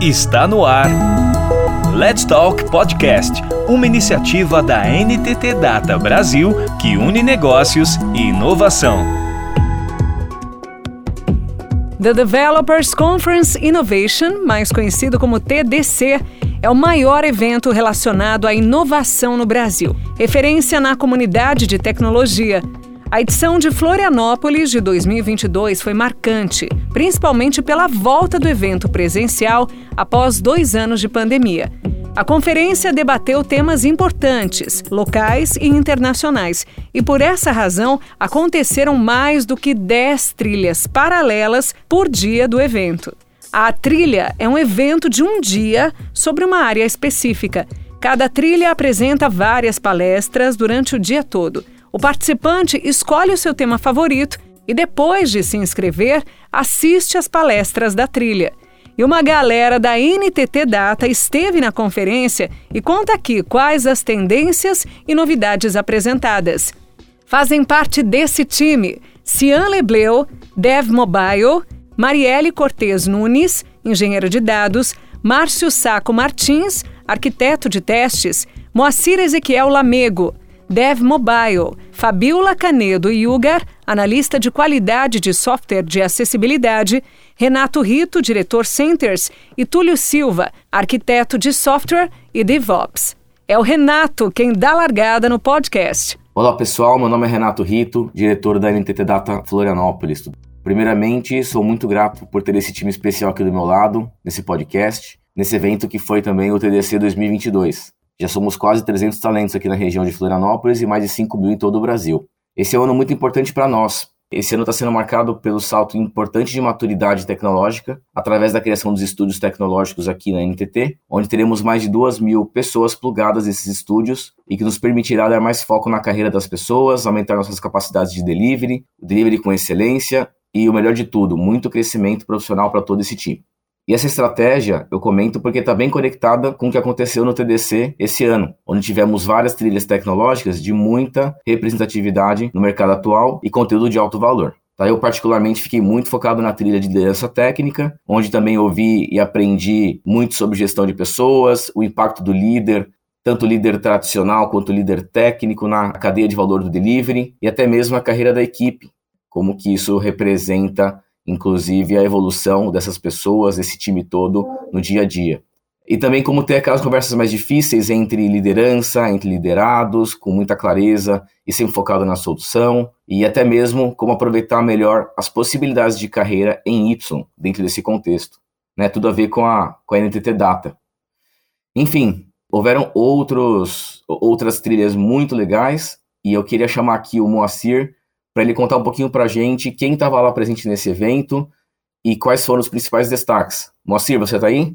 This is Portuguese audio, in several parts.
Está no ar. Let's Talk Podcast, uma iniciativa da NTT Data Brasil que une negócios e inovação. The Developers Conference Innovation, mais conhecido como TDC, é o maior evento relacionado à inovação no Brasil. Referência na comunidade de tecnologia, a edição de Florianópolis de 2022 foi marcante, principalmente pela volta do evento presencial após dois anos de pandemia. A conferência debateu temas importantes, locais e internacionais, e por essa razão aconteceram mais do que 10 trilhas paralelas por dia do evento. A trilha é um evento de um dia sobre uma área específica. Cada trilha apresenta várias palestras durante o dia todo. O participante escolhe o seu tema favorito e, depois de se inscrever, assiste às palestras da trilha. E uma galera da NTT Data esteve na conferência e conta aqui quais as tendências e novidades apresentadas. Fazem parte desse time Cian Lebleu, Dev Mobile, Marielle Cortez Nunes, engenheiro de dados, Márcio Saco Martins, arquiteto de testes, Moacir Ezequiel Lamego, Dev Mobile, Fabiola Canedo Yugar, analista de qualidade de software de acessibilidade, Renato Rito, diretor Centers, e Túlio Silva, arquiteto de software e DevOps. É o Renato quem dá largada no podcast. Olá pessoal, meu nome é Renato Rito, diretor da NTT Data Florianópolis. Primeiramente, sou muito grato por ter esse time especial aqui do meu lado, nesse podcast, nesse evento que foi também o TDC 2022. Já somos quase 300 talentos aqui na região de Florianópolis e mais de 5 mil em todo o Brasil. Esse é um ano muito importante para nós. Esse ano está sendo marcado pelo salto importante de maturidade tecnológica, através da criação dos estúdios tecnológicos aqui na NTT, onde teremos mais de 2 mil pessoas plugadas nesses estúdios e que nos permitirá dar mais foco na carreira das pessoas, aumentar nossas capacidades de delivery, delivery com excelência e, o melhor de tudo, muito crescimento profissional para todo esse time. E essa estratégia eu comento porque está bem conectada com o que aconteceu no TDC esse ano, onde tivemos várias trilhas tecnológicas de muita representatividade no mercado atual e conteúdo de alto valor. Tá, eu particularmente fiquei muito focado na trilha de liderança técnica, onde também ouvi e aprendi muito sobre gestão de pessoas, o impacto do líder, tanto líder tradicional quanto líder técnico na cadeia de valor do delivery e até mesmo a carreira da equipe, como que isso representa inclusive a evolução dessas pessoas, desse time todo no dia a dia. E também como ter aquelas conversas mais difíceis entre liderança, entre liderados, com muita clareza e sempre focado na solução, e até mesmo como aproveitar melhor as possibilidades de carreira em Y dentro desse contexto. Né? Tudo a ver com a, com a NTT Data. Enfim, houveram outros, outras trilhas muito legais, e eu queria chamar aqui o Moacir para ele contar um pouquinho para a gente quem estava lá presente nesse evento e quais foram os principais destaques. Moacir, você está aí?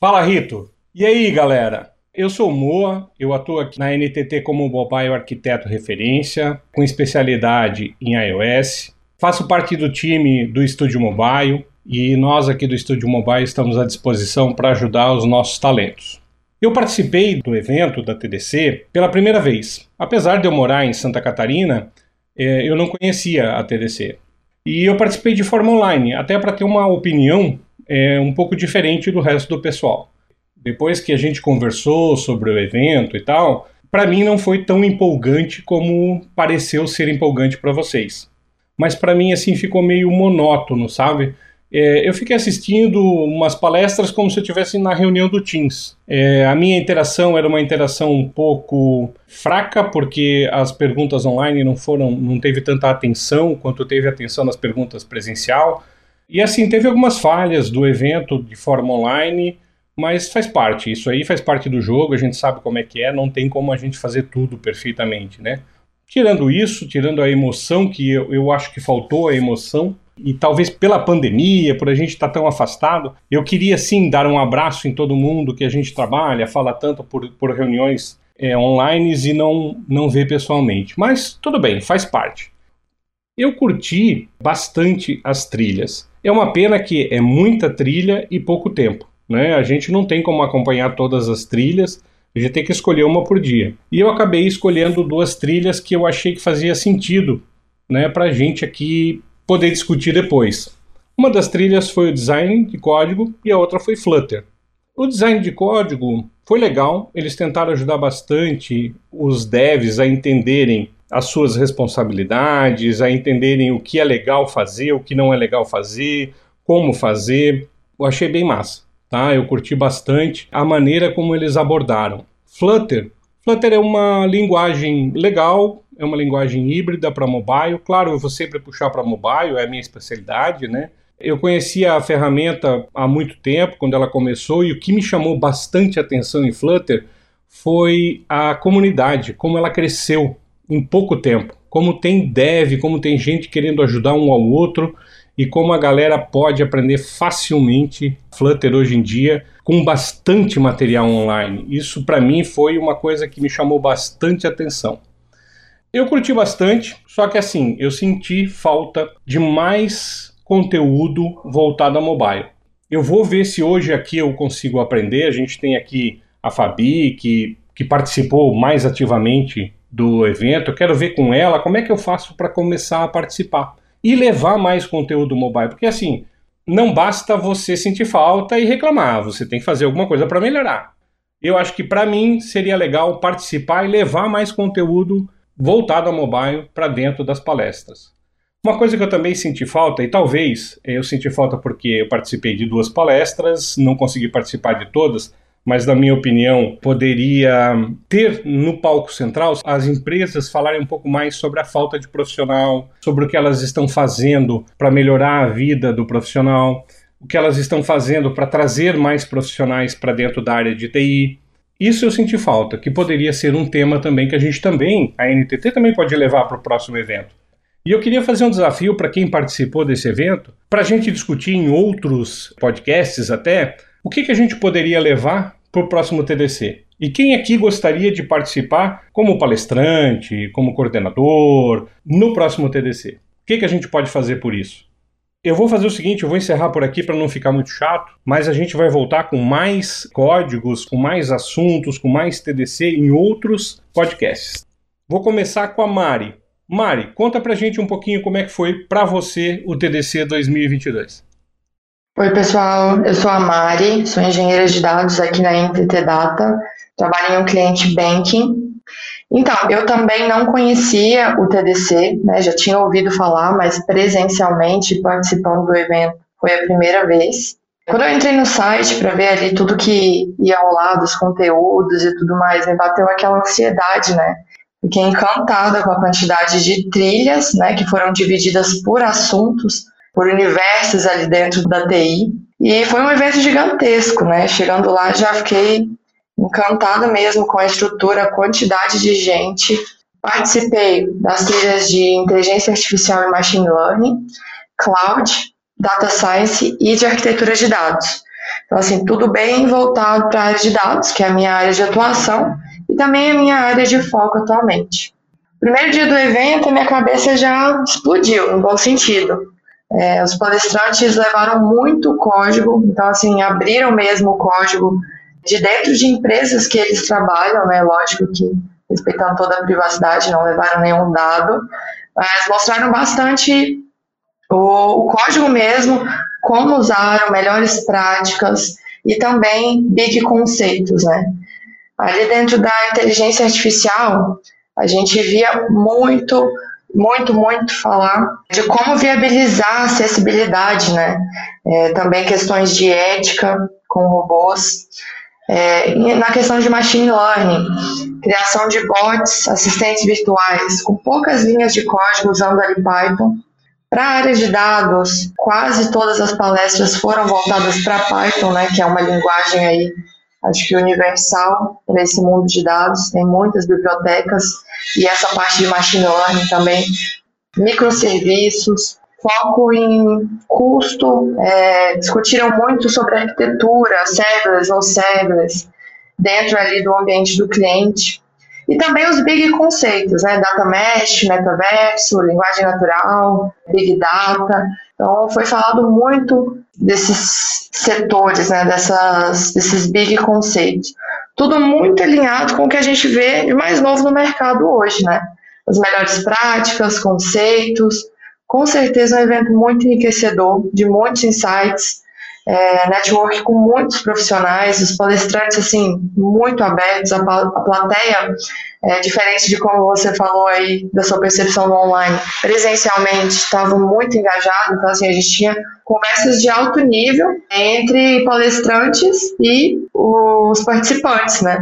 Fala, Rito. E aí, galera? Eu sou o Moa, eu atuo aqui na NTT como Mobile Arquiteto Referência, com especialidade em iOS. Faço parte do time do Estúdio Mobile e nós aqui do Estúdio Mobile estamos à disposição para ajudar os nossos talentos. Eu participei do evento da TDC pela primeira vez. Apesar de eu morar em Santa Catarina, eu não conhecia a TDC. E eu participei de forma online, até para ter uma opinião é, um pouco diferente do resto do pessoal. Depois que a gente conversou sobre o evento e tal, para mim não foi tão empolgante como pareceu ser empolgante para vocês. Mas para mim assim ficou meio monótono, sabe? É, eu fiquei assistindo umas palestras como se eu estivesse na reunião do Teams. É, a minha interação era uma interação um pouco fraca, porque as perguntas online não foram, não teve tanta atenção quanto teve atenção nas perguntas presencial. E assim, teve algumas falhas do evento de forma online, mas faz parte, isso aí faz parte do jogo, a gente sabe como é que é, não tem como a gente fazer tudo perfeitamente, né? Tirando isso, tirando a emoção, que eu, eu acho que faltou a emoção, e talvez pela pandemia, por a gente estar tá tão afastado, eu queria sim dar um abraço em todo mundo que a gente trabalha, fala tanto por, por reuniões é, online e não, não vê pessoalmente. Mas tudo bem, faz parte. Eu curti bastante as trilhas. É uma pena que é muita trilha e pouco tempo. Né? A gente não tem como acompanhar todas as trilhas, a gente tem que escolher uma por dia. E eu acabei escolhendo duas trilhas que eu achei que fazia sentido né, para a gente aqui poder discutir depois. Uma das trilhas foi o design de código e a outra foi Flutter. O design de código foi legal, eles tentaram ajudar bastante os devs a entenderem as suas responsabilidades, a entenderem o que é legal fazer, o que não é legal fazer, como fazer. Eu achei bem massa, tá? Eu curti bastante a maneira como eles abordaram. Flutter, Flutter é uma linguagem legal, é uma linguagem híbrida para mobile. Claro, eu vou sempre puxar para mobile, é a minha especialidade, né? Eu conhecia a ferramenta há muito tempo, quando ela começou, e o que me chamou bastante atenção em Flutter foi a comunidade, como ela cresceu em pouco tempo. Como tem dev, como tem gente querendo ajudar um ao outro e como a galera pode aprender facilmente Flutter hoje em dia com bastante material online. Isso para mim foi uma coisa que me chamou bastante atenção. Eu curti bastante, só que assim, eu senti falta de mais conteúdo voltado a mobile. Eu vou ver se hoje aqui eu consigo aprender. A gente tem aqui a Fabi, que, que participou mais ativamente do evento. Eu quero ver com ela como é que eu faço para começar a participar e levar mais conteúdo mobile. Porque assim, não basta você sentir falta e reclamar, você tem que fazer alguma coisa para melhorar. Eu acho que para mim seria legal participar e levar mais conteúdo voltado a mobile para dentro das palestras. Uma coisa que eu também senti falta, e talvez eu senti falta porque eu participei de duas palestras, não consegui participar de todas, mas na minha opinião poderia ter no palco central as empresas falarem um pouco mais sobre a falta de profissional, sobre o que elas estão fazendo para melhorar a vida do profissional, o que elas estão fazendo para trazer mais profissionais para dentro da área de TI. Isso eu senti falta, que poderia ser um tema também que a gente também, a NTT também pode levar para o próximo evento. E eu queria fazer um desafio para quem participou desse evento, para a gente discutir em outros podcasts até, o que, que a gente poderia levar para o próximo TDC. E quem aqui gostaria de participar como palestrante, como coordenador, no próximo TDC? O que, que a gente pode fazer por isso? Eu vou fazer o seguinte, eu vou encerrar por aqui para não ficar muito chato, mas a gente vai voltar com mais códigos, com mais assuntos, com mais TDC em outros podcasts. Vou começar com a Mari. Mari, conta pra gente um pouquinho como é que foi para você o TDC 2022. Oi, pessoal. Eu sou a Mari, sou engenheira de dados aqui na NTT Data, trabalho em um cliente banking. Então, eu também não conhecia o TDC, né, já tinha ouvido falar, mas presencialmente participando do evento foi a primeira vez. Quando eu entrei no site para ver ali tudo que ia ao lado, os conteúdos e tudo mais, me bateu aquela ansiedade, né? Fiquei encantada com a quantidade de trilhas, né, que foram divididas por assuntos, por universos ali dentro da TI. E foi um evento gigantesco, né? Chegando lá já fiquei encantada mesmo com a estrutura, a quantidade de gente. Participei das trilhas de inteligência artificial e machine learning, cloud, data science e de arquitetura de dados. Então, assim, tudo bem voltado para a área de dados, que é a minha área de atuação, e também a minha área de foco atualmente. Primeiro dia do evento, minha cabeça já explodiu, no bom sentido. É, os palestrantes levaram muito código, então, assim, abriram mesmo o código de dentro de empresas que eles trabalham, né? Lógico que respeitando toda a privacidade, não levaram nenhum dado, mas mostraram bastante o, o código mesmo, como usar, melhores práticas e também big conceitos, né? Ali dentro da inteligência artificial, a gente via muito, muito, muito falar de como viabilizar a acessibilidade, né? É, também questões de ética com robôs. É, na questão de machine learning, criação de bots, assistentes virtuais, com poucas linhas de código usando ali Python. Para a área de dados, quase todas as palestras foram voltadas para Python, né, que é uma linguagem aí acho que universal para esse mundo de dados, tem muitas bibliotecas e essa parte de machine learning também, microserviços, foco em custo, é, discutiram muito sobre arquitetura, serverless ou serverless, dentro ali do ambiente do cliente. E também os big conceitos, né? Data mesh, metaverso, linguagem natural, big data. Então, foi falado muito desses setores, né? Dessas, desses big conceitos. Tudo muito alinhado com o que a gente vê de mais novo no mercado hoje, né? As melhores práticas, conceitos, com certeza um evento muito enriquecedor, de muitos insights, é, network com muitos profissionais, os palestrantes, assim, muito abertos, a, a plateia, é, diferente de como você falou aí, da sua percepção no online, presencialmente, estava muito engajado, então, assim, a gente tinha conversas de alto nível entre palestrantes e os participantes, né?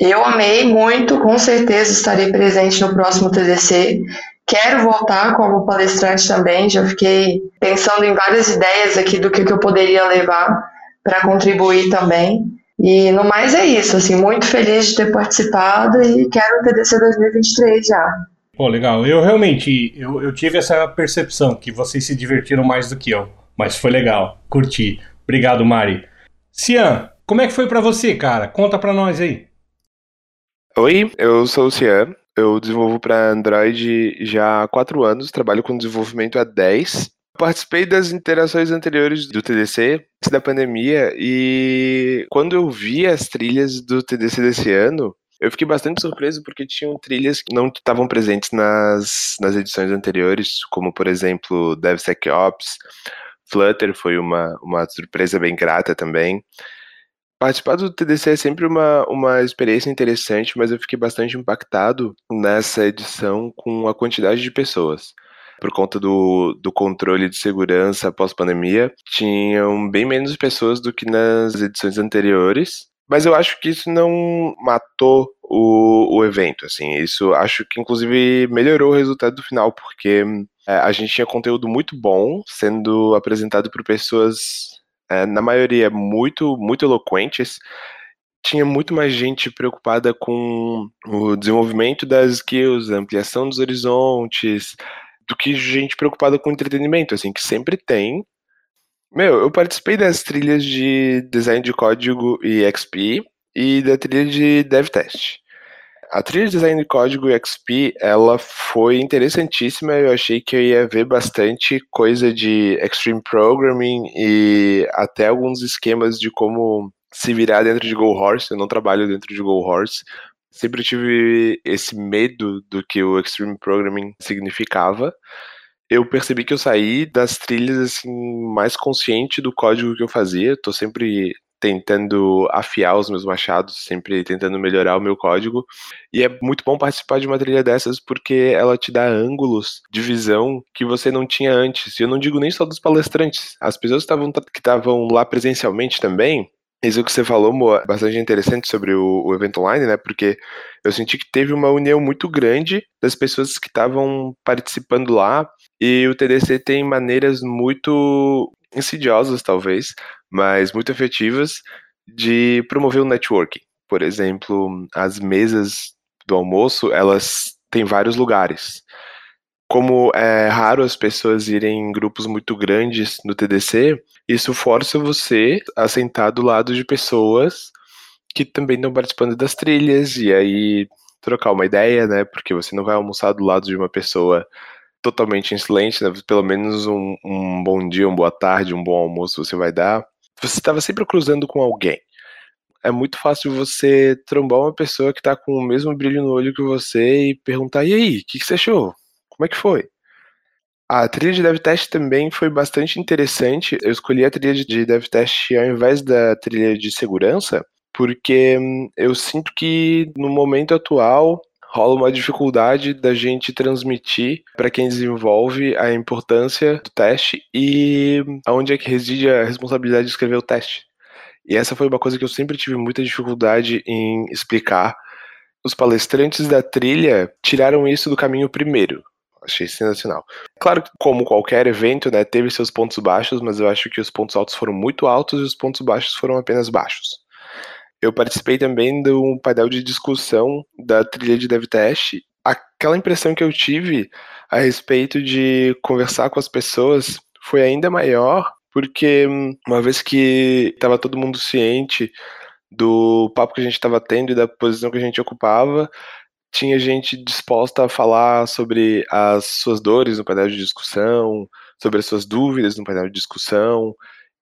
Eu amei muito, com certeza estarei presente no próximo TDC. Quero voltar como palestrante também, já fiquei pensando em várias ideias aqui do que, que eu poderia levar para contribuir também. E no mais é isso, assim, muito feliz de ter participado e quero o TDC 2023 já. Pô, legal. Eu realmente, eu, eu tive essa percepção que vocês se divertiram mais do que eu, mas foi legal, curti. Obrigado, Mari. Cian, como é que foi para você, cara? Conta para nós aí. Oi, eu sou o Cian, eu desenvolvo para Android já há quatro anos, trabalho com desenvolvimento há 10. Participei das interações anteriores do TDC, antes da pandemia, e quando eu vi as trilhas do TDC desse ano, eu fiquei bastante surpreso porque tinham trilhas que não estavam presentes nas, nas edições anteriores, como por exemplo DevSecOps, Flutter foi uma, uma surpresa bem grata também. Participar do TDC é sempre uma, uma experiência interessante, mas eu fiquei bastante impactado nessa edição com a quantidade de pessoas. Por conta do, do controle de segurança pós-pandemia, tinham bem menos pessoas do que nas edições anteriores, mas eu acho que isso não matou o, o evento, assim, isso acho que inclusive melhorou o resultado do final, porque é, a gente tinha conteúdo muito bom sendo apresentado por pessoas é, na maioria muito, muito eloquentes, tinha muito mais gente preocupada com o desenvolvimento das skills, a ampliação dos horizontes, do que gente preocupada com entretenimento, assim, que sempre tem. Meu, eu participei das trilhas de design de código e XP e da trilha de dev test. A trilha de design de código XP, ela foi interessantíssima. Eu achei que eu ia ver bastante coisa de extreme programming e até alguns esquemas de como se virar dentro de Go Horse. Eu não trabalho dentro de Go Horse. Sempre tive esse medo do que o extreme programming significava. Eu percebi que eu saí das trilhas assim mais consciente do código que eu fazia. Estou sempre tentando afiar os meus machados, sempre tentando melhorar o meu código. E é muito bom participar de uma trilha dessas porque ela te dá ângulos de visão que você não tinha antes. E eu não digo nem só dos palestrantes, as pessoas que estavam lá presencialmente também. Isso que você falou, Moa, bastante interessante sobre o, o evento online, né? Porque eu senti que teve uma união muito grande das pessoas que estavam participando lá. E o TDC tem maneiras muito insidiosas, talvez, mas muito efetivas de promover o networking. Por exemplo, as mesas do almoço, elas têm vários lugares. Como é raro as pessoas irem em grupos muito grandes no TDC, isso força você a sentar do lado de pessoas que também estão participando das trilhas e aí trocar uma ideia, né? Porque você não vai almoçar do lado de uma pessoa totalmente silêncio, né? pelo menos um, um bom dia, uma boa tarde, um bom almoço você vai dar. Você estava sempre cruzando com alguém. É muito fácil você trombar uma pessoa que está com o mesmo brilho no olho que você e perguntar: e aí, o que, que você achou? Como é que foi? A trilha de DevTest também foi bastante interessante. Eu escolhi a trilha de DevTest ao invés da trilha de segurança, porque hum, eu sinto que no momento atual rola uma dificuldade da gente transmitir para quem desenvolve a importância do teste e aonde é que reside a responsabilidade de escrever o teste. E essa foi uma coisa que eu sempre tive muita dificuldade em explicar. Os palestrantes da trilha tiraram isso do caminho primeiro. Achei sensacional. Claro que, como qualquer evento, né, teve seus pontos baixos, mas eu acho que os pontos altos foram muito altos e os pontos baixos foram apenas baixos. Eu participei também de um painel de discussão da trilha de DevTest. Aquela impressão que eu tive a respeito de conversar com as pessoas foi ainda maior, porque uma vez que estava todo mundo ciente do papo que a gente estava tendo e da posição que a gente ocupava, tinha gente disposta a falar sobre as suas dores no painel de discussão, sobre as suas dúvidas no painel de discussão,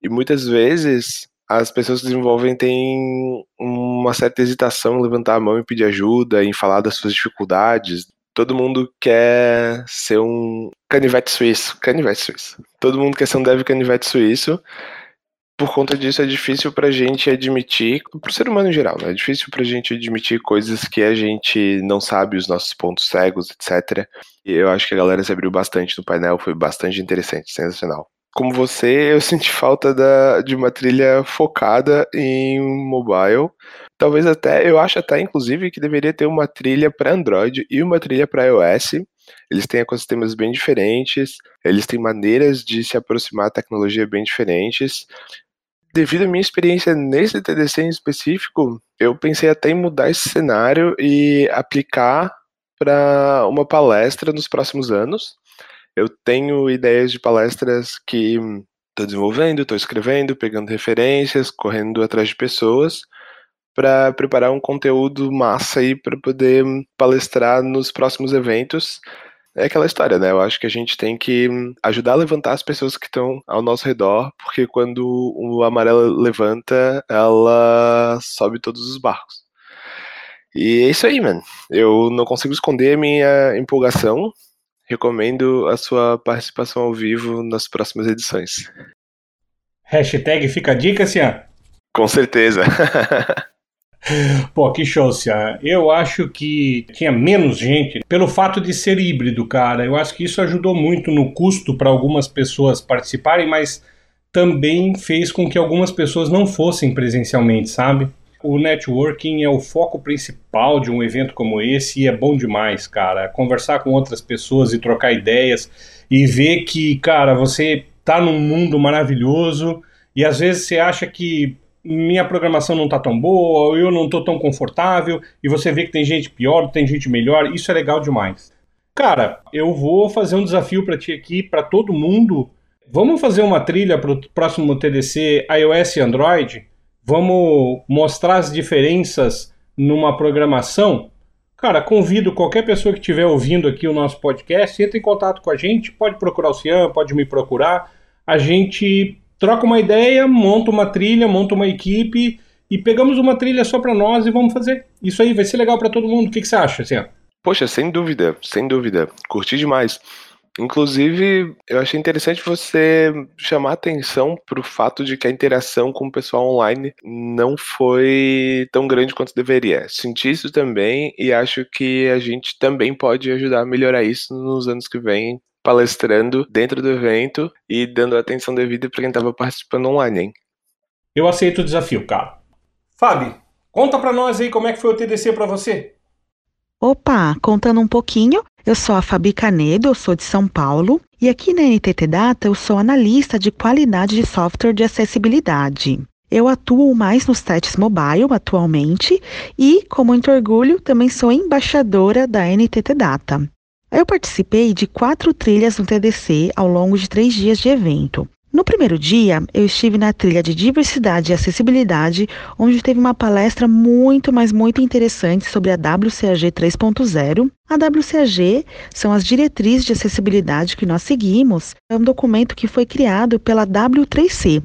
e muitas vezes as pessoas que desenvolvem têm uma certa hesitação em levantar a mão e pedir ajuda, em falar das suas dificuldades, todo mundo quer ser um canivete suíço. Canivete suíço. Todo mundo quer ser um dev canivete suíço. Por conta disso, é difícil pra gente admitir, pro ser humano em geral, né? É difícil pra gente admitir coisas que a gente não sabe, os nossos pontos cegos, etc. E eu acho que a galera se abriu bastante no painel, foi bastante interessante, sensacional. Como você, eu senti falta da, de uma trilha focada em mobile. Talvez até, eu acho até, inclusive, que deveria ter uma trilha para Android e uma trilha para iOS. Eles têm ecossistemas bem diferentes, eles têm maneiras de se aproximar à tecnologia bem diferentes devido à minha experiência nesse TDC em específico, eu pensei até em mudar esse cenário e aplicar para uma palestra nos próximos anos. Eu tenho ideias de palestras que estou desenvolvendo, estou escrevendo, pegando referências, correndo atrás de pessoas para preparar um conteúdo massa aí para poder palestrar nos próximos eventos é aquela história, né? Eu acho que a gente tem que ajudar a levantar as pessoas que estão ao nosso redor, porque quando o amarelo levanta, ela sobe todos os barcos. E é isso aí, mano. Eu não consigo esconder a minha empolgação. Recomendo a sua participação ao vivo nas próximas edições. Hashtag fica a dica, Cian. Com certeza. Pô, que show, Cia. Eu acho que tinha menos gente pelo fato de ser híbrido, cara. Eu acho que isso ajudou muito no custo para algumas pessoas participarem, mas também fez com que algumas pessoas não fossem presencialmente, sabe? O networking é o foco principal de um evento como esse e é bom demais, cara. Conversar com outras pessoas e trocar ideias e ver que, cara, você tá num mundo maravilhoso e às vezes você acha que minha programação não tá tão boa, ou eu não tô tão confortável, e você vê que tem gente pior, tem gente melhor, isso é legal demais. Cara, eu vou fazer um desafio para ti aqui, para todo mundo. Vamos fazer uma trilha para o próximo TDC iOS e Android? Vamos mostrar as diferenças numa programação? Cara, convido qualquer pessoa que estiver ouvindo aqui o nosso podcast, entre em contato com a gente, pode procurar o Cian, pode me procurar. A gente troca uma ideia, monta uma trilha, monta uma equipe e pegamos uma trilha só para nós e vamos fazer. Isso aí vai ser legal para todo mundo. O que, que você acha, assim? Poxa, sem dúvida, sem dúvida. Curti demais. Inclusive, eu achei interessante você chamar atenção para o fato de que a interação com o pessoal online não foi tão grande quanto deveria. Senti isso também e acho que a gente também pode ajudar a melhorar isso nos anos que vêm, palestrando dentro do evento e dando atenção devida para quem estava participando online, hein? Eu aceito o desafio, cara. Fábio, conta para nós aí como é que foi o TDC para você. Opa, contando um pouquinho, eu sou a Fabi Canedo, eu sou de São Paulo e aqui na NTT Data eu sou analista de qualidade de software de acessibilidade. Eu atuo mais nos testes mobile atualmente e, com muito orgulho, também sou embaixadora da NTT Data. Eu participei de quatro trilhas no TDC ao longo de três dias de evento. No primeiro dia, eu estive na trilha de diversidade e acessibilidade, onde teve uma palestra muito, mas muito interessante sobre a WCAG 3.0. A WCAG são as diretrizes de acessibilidade que nós seguimos. É um documento que foi criado pela W3C,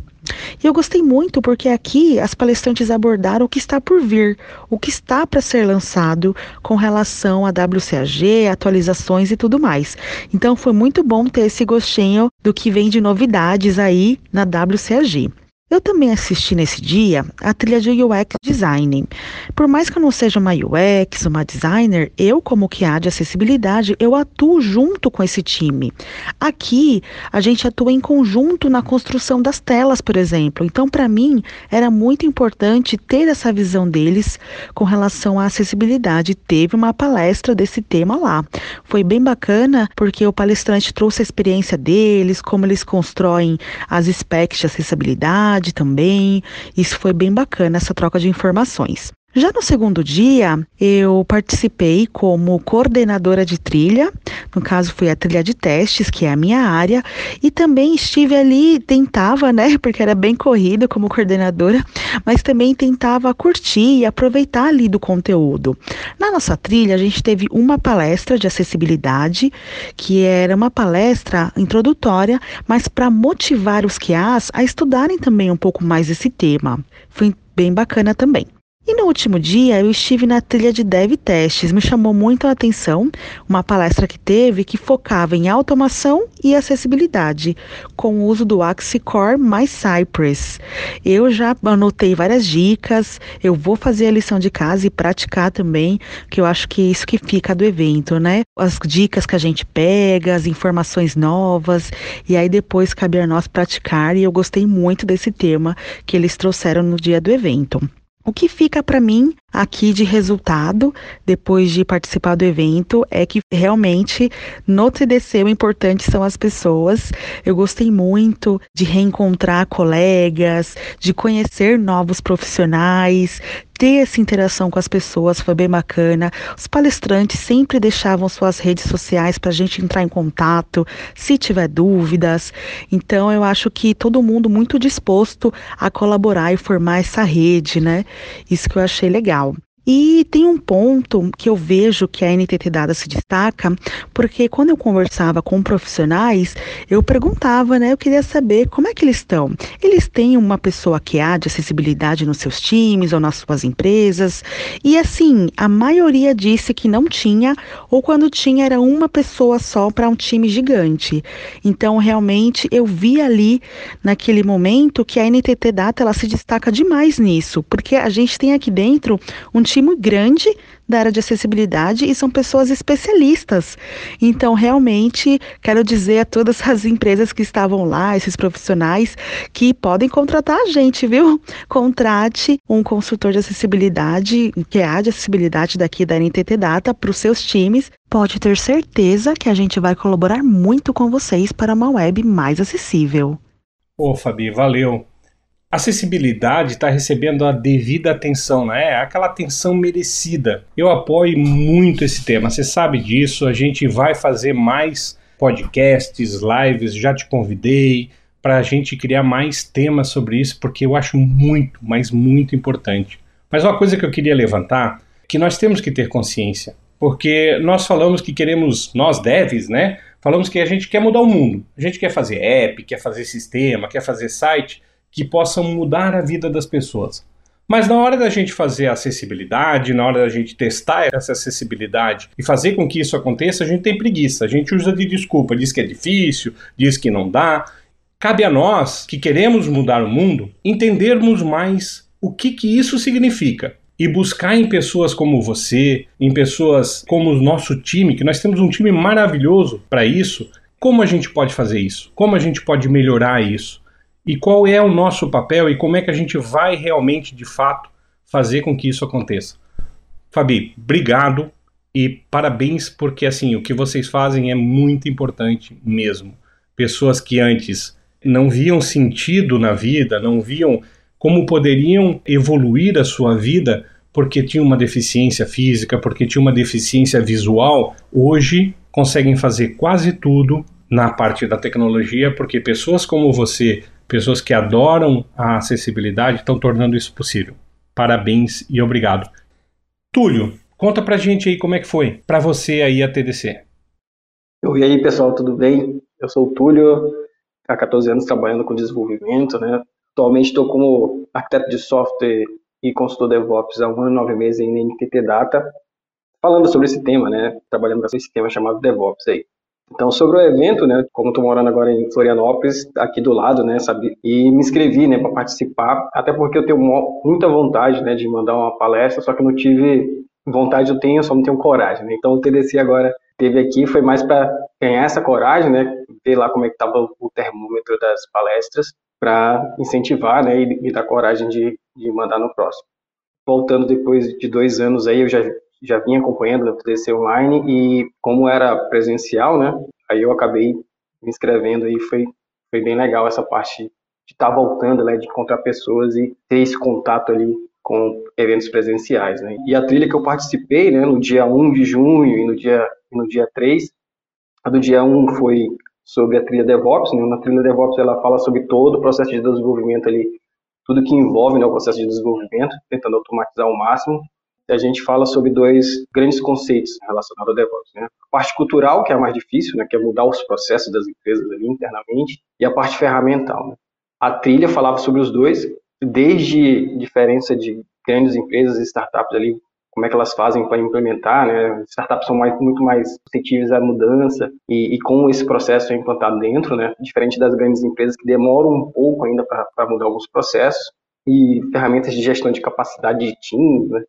e eu gostei muito porque aqui as palestrantes abordaram o que está por vir, o que está para ser lançado com relação a WCAG, atualizações e tudo mais. Então foi muito bom ter esse gostinho do que vem de novidades aí na WCAG. Eu também assisti nesse dia a trilha de UX Design. Por mais que eu não seja uma UX, uma designer, eu, como que há de acessibilidade, eu atuo junto com esse time. Aqui, a gente atua em conjunto na construção das telas, por exemplo. Então, para mim, era muito importante ter essa visão deles com relação à acessibilidade. Teve uma palestra desse tema lá. Foi bem bacana, porque o palestrante trouxe a experiência deles, como eles constroem as specs de acessibilidade também. Isso foi bem bacana, essa troca de informações. Já no segundo dia, eu participei como coordenadora de trilha, no caso foi a trilha de testes, que é a minha área, e também estive ali, tentava, né, porque era bem corrida como coordenadora, mas também tentava curtir e aproveitar ali do conteúdo. Na nossa trilha, a gente teve uma palestra de acessibilidade, que era uma palestra introdutória, mas para motivar os QAs a estudarem também um pouco mais esse tema. Foi bem bacana também. E no último dia eu estive na trilha de Dev Testes. Me chamou muito a atenção uma palestra que teve que focava em automação e acessibilidade, com o uso do Axie Core mais Cypress. Eu já anotei várias dicas, eu vou fazer a lição de casa e praticar também, que eu acho que é isso que fica do evento, né? As dicas que a gente pega, as informações novas, e aí depois cabe a nós praticar, e eu gostei muito desse tema que eles trouxeram no dia do evento. O que fica para mim aqui de resultado, depois de participar do evento, é que realmente no TDC o importante são as pessoas. Eu gostei muito de reencontrar colegas, de conhecer novos profissionais, ter essa interação com as pessoas foi bem bacana. Os palestrantes sempre deixavam suas redes sociais para a gente entrar em contato, se tiver dúvidas. Então, eu acho que todo mundo muito disposto a colaborar e formar essa rede, né? Isso que eu achei legal. E tem um ponto que eu vejo que a NTT Dada se destaca, porque quando eu conversava com profissionais, eu perguntava, né? Eu queria saber como é que eles estão. Eles têm uma pessoa que há de acessibilidade nos seus times ou nas suas empresas? E assim, a maioria disse que não tinha, ou quando tinha era uma pessoa só para um time gigante. Então, realmente, eu vi ali naquele momento que a NTT Data ela se destaca demais nisso, porque a gente tem aqui dentro um time grande da área de acessibilidade e são pessoas especialistas. Então, realmente, quero dizer a todas as empresas que estavam lá, esses profissionais, que podem contratar a gente, viu? Contrate um consultor de acessibilidade, que é a de acessibilidade daqui da NTT Data, para os seus times. Pode ter certeza que a gente vai colaborar muito com vocês para uma web mais acessível. Ô, Fabi, valeu acessibilidade está recebendo a devida atenção, né? Aquela atenção merecida. Eu apoio muito esse tema, você sabe disso. A gente vai fazer mais podcasts, lives, já te convidei para a gente criar mais temas sobre isso, porque eu acho muito, mas muito importante. Mas uma coisa que eu queria levantar, que nós temos que ter consciência, porque nós falamos que queremos, nós devs, né? Falamos que a gente quer mudar o mundo. A gente quer fazer app, quer fazer sistema, quer fazer site, que possam mudar a vida das pessoas. Mas na hora da gente fazer a acessibilidade, na hora da gente testar essa acessibilidade e fazer com que isso aconteça, a gente tem preguiça, a gente usa de desculpa, diz que é difícil, diz que não dá. Cabe a nós, que queremos mudar o mundo, entendermos mais o que, que isso significa e buscar em pessoas como você, em pessoas como o nosso time, que nós temos um time maravilhoso para isso, como a gente pode fazer isso? Como a gente pode melhorar isso? E qual é o nosso papel e como é que a gente vai realmente, de fato, fazer com que isso aconteça. Fabi, obrigado e parabéns porque assim o que vocês fazem é muito importante mesmo. Pessoas que antes não viam sentido na vida, não viam como poderiam evoluir a sua vida porque tinham uma deficiência física, porque tinham uma deficiência visual, hoje conseguem fazer quase tudo na parte da tecnologia, porque pessoas como você Pessoas que adoram a acessibilidade estão tornando isso possível. Parabéns e obrigado. Túlio, conta pra gente aí como é que foi para você aí a TDC. E aí, pessoal, tudo bem? Eu sou o Túlio, há 14 anos trabalhando com desenvolvimento, né? Atualmente estou como arquiteto de software e consultor DevOps há um ano e nove meses em NTT Data, falando sobre esse tema, né? Trabalhando com esse tema chamado DevOps aí. Então, sobre o evento, né, como estou morando agora em Florianópolis, aqui do lado, né, sabe, e me inscrevi, né, para participar, até porque eu tenho muita vontade, né, de mandar uma palestra, só que não tive vontade, eu tenho, só não tenho coragem, né, então o TDC agora teve aqui, foi mais para ganhar essa coragem, né, ver lá como é que estava o termômetro das palestras, para incentivar, né, e, e dar coragem de, de mandar no próximo. Voltando depois de dois anos aí, eu já já vinha acompanhando no TDC online e como era presencial, né, aí eu acabei me inscrevendo e foi, foi bem legal essa parte de estar tá voltando, né, de encontrar pessoas e ter esse contato ali com eventos presenciais, né. E a trilha que eu participei, né, no dia 1 de junho e no dia, no dia 3, a do dia 1 foi sobre a trilha DevOps, né, na trilha DevOps ela fala sobre todo o processo de desenvolvimento ali, tudo que envolve né, o processo de desenvolvimento, tentando automatizar ao máximo, a gente fala sobre dois grandes conceitos relacionados ao DevOps. Né? A parte cultural, que é a mais difícil, né? que é mudar os processos das empresas internamente, e a parte ferramental. Né? A trilha falava sobre os dois, desde diferença de grandes empresas e startups ali, como é que elas fazem para implementar, né? Startups são mais, muito mais suscetíveis à mudança e, e como esse processo é implantado dentro, né? Diferente das grandes empresas que demoram um pouco ainda para mudar alguns processos e ferramentas de gestão de capacidade de time, né?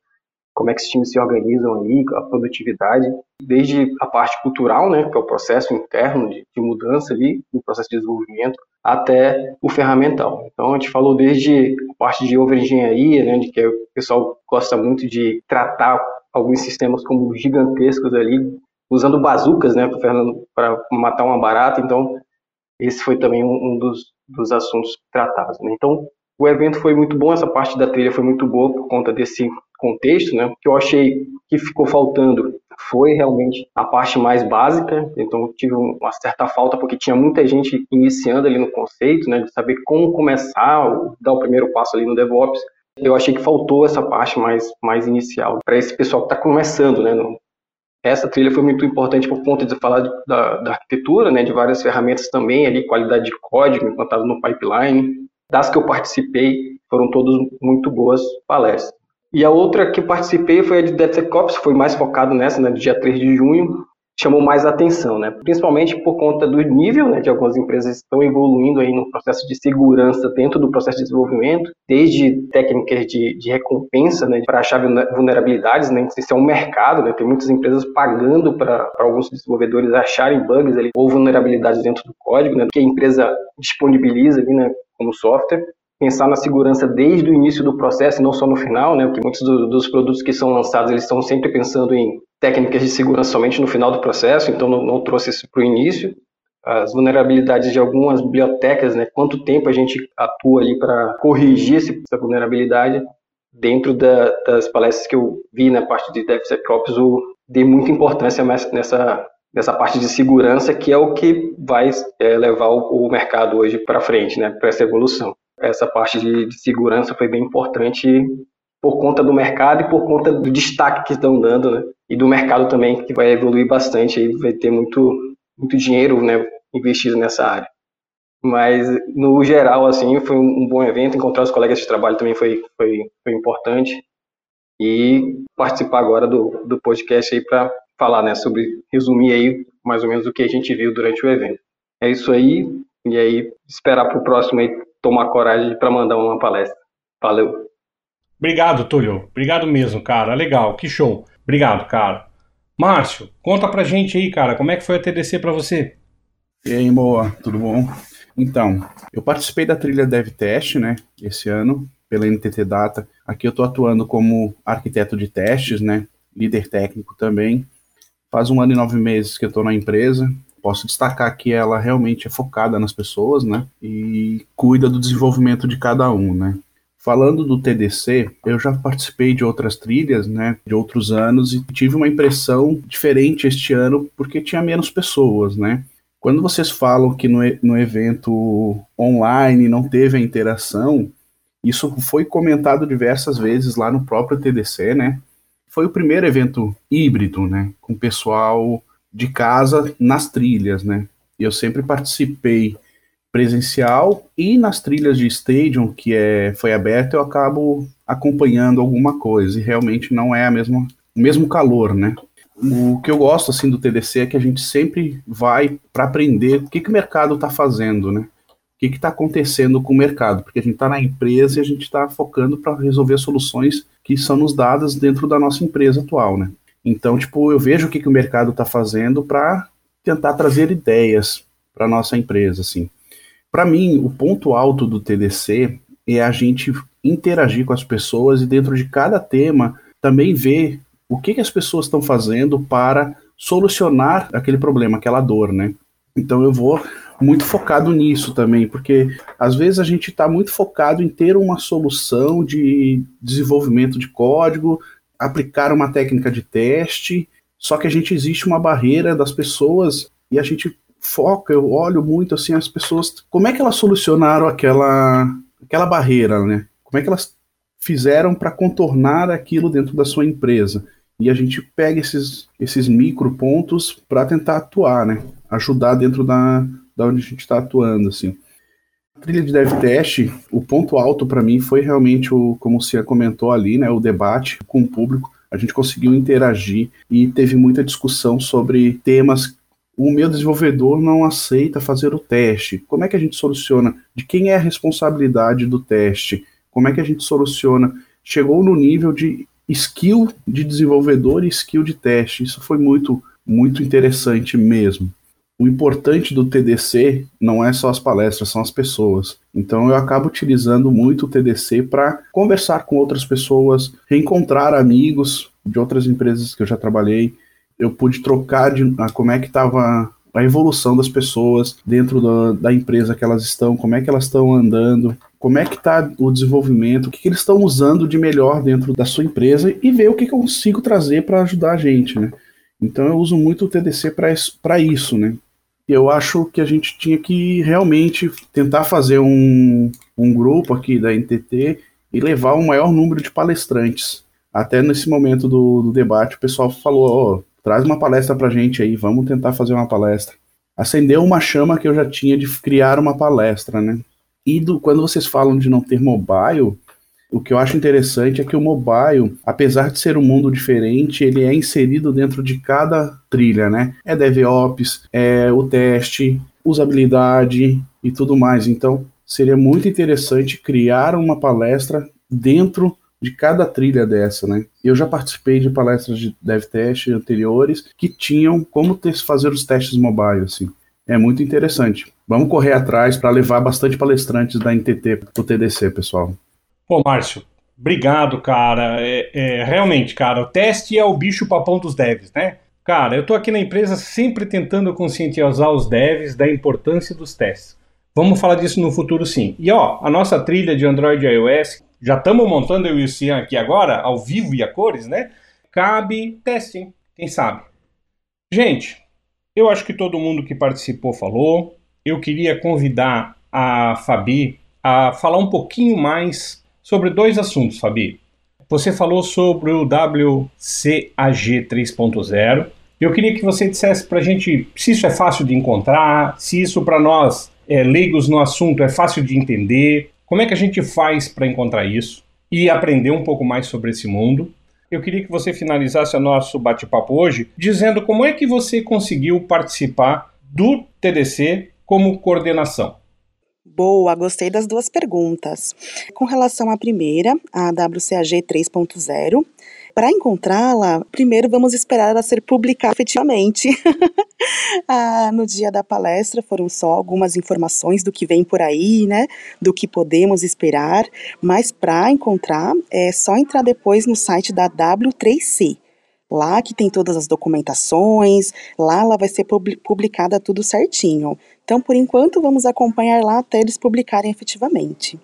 Como é que os times se organizam ali, a produtividade, desde a parte cultural, né, que é o processo interno de, de mudança ali, o processo de desenvolvimento, até o ferramental. Então a gente falou desde a parte de overengenharia, né, de que o pessoal gosta muito de tratar alguns sistemas como gigantescos ali, usando bazucas, né, para matar uma barata. Então esse foi também um, dos, dos assuntos tratados. Né? Então o evento foi muito bom, essa parte da trilha foi muito boa por conta desse contexto, né? O que eu achei que ficou faltando foi realmente a parte mais básica, então tive uma certa falta porque tinha muita gente iniciando ali no conceito, né, de saber como começar, dar o primeiro passo ali no DevOps. Eu achei que faltou essa parte mais, mais inicial para esse pessoal que está começando, né, no, essa trilha foi muito importante por conta de falar da, da, arquitetura, né, de várias ferramentas também, ali, qualidade de código implantado no pipeline, das que eu participei, foram todas muito boas palestras. E a outra que participei foi a de DevSecOps, foi mais focado nessa, né, do dia 3 de junho, chamou mais atenção, né? Principalmente por conta do nível, né, de algumas empresas estão evoluindo aí no processo de segurança dentro do processo de desenvolvimento, desde técnicas de, de recompensa, né, para achar vulnerabilidades, né? Isso é um mercado, né? Tem muitas empresas pagando para alguns desenvolvedores acharem bugs ali ou vulnerabilidades dentro do código, né? Que a empresa disponibiliza ali, né? como software, pensar na segurança desde o início do processo e não só no final, né? Porque muitos do, dos produtos que são lançados eles estão sempre pensando em técnicas de segurança somente no final do processo, então não, não trouxe isso para o início. As vulnerabilidades de algumas bibliotecas, né? Quanto tempo a gente atua ali para corrigir essa vulnerabilidade? Dentro da, das palestras que eu vi na parte de DevSecOps, eu dei muita importância nessa dessa parte de segurança, que é o que vai é, levar o, o, mercado hoje para frente, né, para essa evolução. Essa parte de, de, segurança foi bem importante por conta do mercado e por conta do destaque que estão dando, né, e do mercado também, que vai evoluir bastante, aí vai ter muito, muito dinheiro né, investido nessa área. Mas, no geral, assim, foi um, bom evento, encontrar os colegas de trabalho também foi, foi, foi importante, e participar agora do, do podcast aí para falar, né, sobre resumir aí mais ou menos o que a gente viu durante o evento. É isso aí, e aí esperar para o próximo aí tomar coragem para mandar uma palestra. Valeu. Obrigado, Túlio. Obrigado mesmo, cara. Legal, que show. Obrigado, cara. Márcio, conta pra gente aí, cara, como é que foi a TDC para você? E aí, Moa, tudo bom? Então, eu participei da trilha DevTest, né, esse ano, pela NTT Data. Aqui eu estou atuando como arquiteto de testes, né, líder técnico também. Faz um ano e nove meses que eu estou na empresa. Posso destacar que ela realmente é focada nas pessoas, né? E cuida do desenvolvimento de cada um, né? Falando do TDC, eu já participei de outras trilhas, né, de outros anos e tive uma impressão diferente este ano porque tinha menos pessoas, né? Quando vocês falam que no, no evento online não teve a interação, isso foi comentado diversas vezes lá no próprio TDC, né? foi o primeiro evento híbrido, né, com pessoal de casa nas trilhas, né. Eu sempre participei presencial e nas trilhas de stadium que é foi aberto eu acabo acompanhando alguma coisa e realmente não é a mesma o mesmo calor, né. O que eu gosto assim do TDC é que a gente sempre vai para aprender o que, que o mercado está fazendo, né? O que está acontecendo com o mercado, porque a gente está na empresa e a gente está focando para resolver soluções que são nos dadas dentro da nossa empresa atual, né? Então, tipo, eu vejo o que, que o mercado está fazendo para tentar trazer ideias para nossa empresa, assim. Para mim, o ponto alto do TDC é a gente interagir com as pessoas e dentro de cada tema também ver o que, que as pessoas estão fazendo para solucionar aquele problema, aquela dor, né? Então eu vou muito focado nisso também, porque às vezes a gente está muito focado em ter uma solução de desenvolvimento de código, aplicar uma técnica de teste, só que a gente existe uma barreira das pessoas e a gente foca, eu olho muito assim as pessoas, como é que elas solucionaram aquela aquela barreira, né? Como é que elas fizeram para contornar aquilo dentro da sua empresa? E a gente pega esses, esses micro pontos para tentar atuar, né? Ajudar dentro da, da onde a gente está atuando, assim. Trilha de dev test, o ponto alto para mim foi realmente o, como Cia comentou ali, né, o debate com o público. A gente conseguiu interagir e teve muita discussão sobre temas. O meu desenvolvedor não aceita fazer o teste. Como é que a gente soluciona? De quem é a responsabilidade do teste? Como é que a gente soluciona? Chegou no nível de skill de desenvolvedor e skill de teste. Isso foi muito, muito interessante mesmo o importante do TDC não é só as palestras, são as pessoas. Então eu acabo utilizando muito o TDC para conversar com outras pessoas, reencontrar amigos de outras empresas que eu já trabalhei. Eu pude trocar de a, como é que estava a evolução das pessoas dentro da, da, empresa que elas estão, como é que elas estão andando, como é que está o desenvolvimento, o que, que eles estão usando de melhor dentro da sua empresa e ver o que, que eu consigo trazer para ajudar a gente, né? Então eu uso muito o TDC para isso, né? Eu acho que a gente tinha que realmente tentar fazer um, um grupo aqui da NTT e levar um maior número de palestrantes. Até nesse momento do, do debate, o pessoal falou: oh, traz uma palestra para gente aí, vamos tentar fazer uma palestra. Acendeu uma chama que eu já tinha de criar uma palestra, né? E do, quando vocês falam de não ter mobile, o que eu acho interessante é que o mobile, apesar de ser um mundo diferente, ele é inserido dentro de cada trilha, né? É DevOps, é o teste, usabilidade e tudo mais. Então, seria muito interessante criar uma palestra dentro de cada trilha dessa, né? Eu já participei de palestras de dev test anteriores que tinham como fazer os testes mobile, assim. É muito interessante. Vamos correr atrás para levar bastante palestrantes da NTT para o TDC, pessoal. Pô, Márcio, obrigado, cara. É, é, realmente, cara, o teste é o bicho papão dos devs, né? Cara, eu tô aqui na empresa sempre tentando conscientizar os devs da importância dos testes. Vamos falar disso no futuro sim. E ó, a nossa trilha de Android e iOS, já estamos montando eu e o Cian aqui agora, ao vivo e a cores, né? Cabe testing, quem sabe. Gente, eu acho que todo mundo que participou falou. Eu queria convidar a Fabi a falar um pouquinho mais sobre dois assuntos, Fabi. Você falou sobre o WCAG 3.0. Eu queria que você dissesse para a gente se isso é fácil de encontrar, se isso para nós, é, leigos no assunto, é fácil de entender, como é que a gente faz para encontrar isso e aprender um pouco mais sobre esse mundo. Eu queria que você finalizasse o nosso bate-papo hoje dizendo como é que você conseguiu participar do TDC como coordenação. Boa, gostei das duas perguntas. Com relação à primeira, a WCAG 3.0, para encontrá-la, primeiro vamos esperar ela ser publicada efetivamente. ah, no dia da palestra foram só algumas informações do que vem por aí, né? Do que podemos esperar, mas para encontrar é só entrar depois no site da W3C. Lá que tem todas as documentações, lá ela vai ser publicada tudo certinho. Então, por enquanto, vamos acompanhar lá até eles publicarem efetivamente.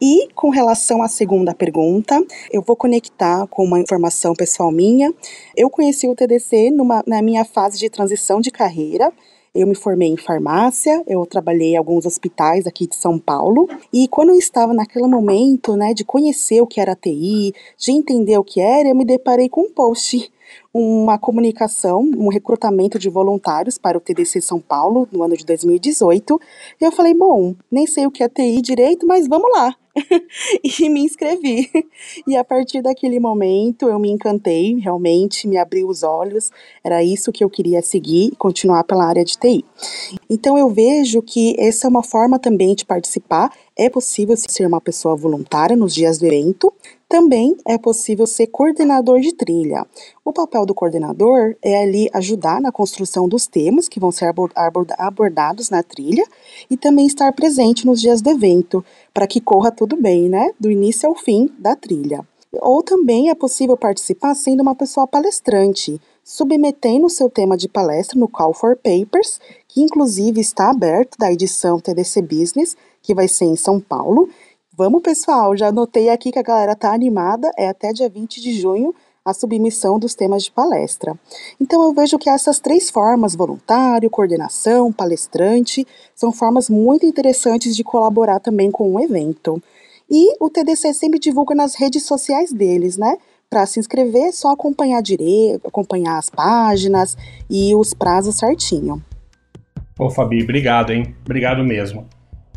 E com relação à segunda pergunta, eu vou conectar com uma informação pessoal minha. Eu conheci o TDC numa, na minha fase de transição de carreira. Eu me formei em farmácia, eu trabalhei em alguns hospitais aqui de São Paulo, e quando eu estava naquele momento, né, de conhecer o que era TI, de entender o que era, eu me deparei com um post uma comunicação, um recrutamento de voluntários para o TDC São Paulo no ano de 2018. E eu falei, bom, nem sei o que é TI direito, mas vamos lá. e me inscrevi. E a partir daquele momento eu me encantei, realmente me abri os olhos, era isso que eu queria seguir, continuar pela área de TI. Então eu vejo que essa é uma forma também de participar, é possível ser uma pessoa voluntária nos dias do evento, também é possível ser coordenador de trilha. O papel do coordenador é ali ajudar na construção dos temas que vão ser abordados na trilha e também estar presente nos dias do evento, para que corra tudo bem, né? Do início ao fim da trilha. Ou também é possível participar sendo uma pessoa palestrante, submetendo o seu tema de palestra no Call for Papers, que inclusive está aberto da edição TDC Business, que vai ser em São Paulo, Vamos, pessoal, já anotei aqui que a galera tá animada, é até dia 20 de junho a submissão dos temas de palestra. Então eu vejo que essas três formas, voluntário, coordenação, palestrante, são formas muito interessantes de colaborar também com o evento. E o TDC sempre divulga nas redes sociais deles, né? Para se inscrever, é só acompanhar direito, acompanhar as páginas e os prazos certinho. Ô, Fabi, obrigado, hein? Obrigado mesmo.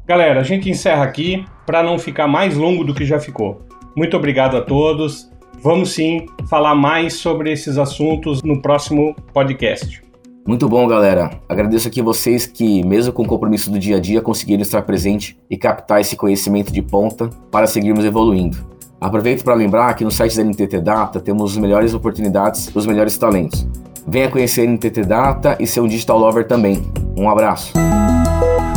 Galera, a gente encerra aqui para não ficar mais longo do que já ficou. Muito obrigado a todos. Vamos sim falar mais sobre esses assuntos no próximo podcast. Muito bom, galera. Agradeço aqui vocês que, mesmo com o compromisso do dia a dia, conseguiram estar presente e captar esse conhecimento de ponta para seguirmos evoluindo. Aproveito para lembrar que no site da NTT Data temos as melhores oportunidades para os melhores talentos. Venha conhecer a NTT Data e ser um digital lover também. Um abraço.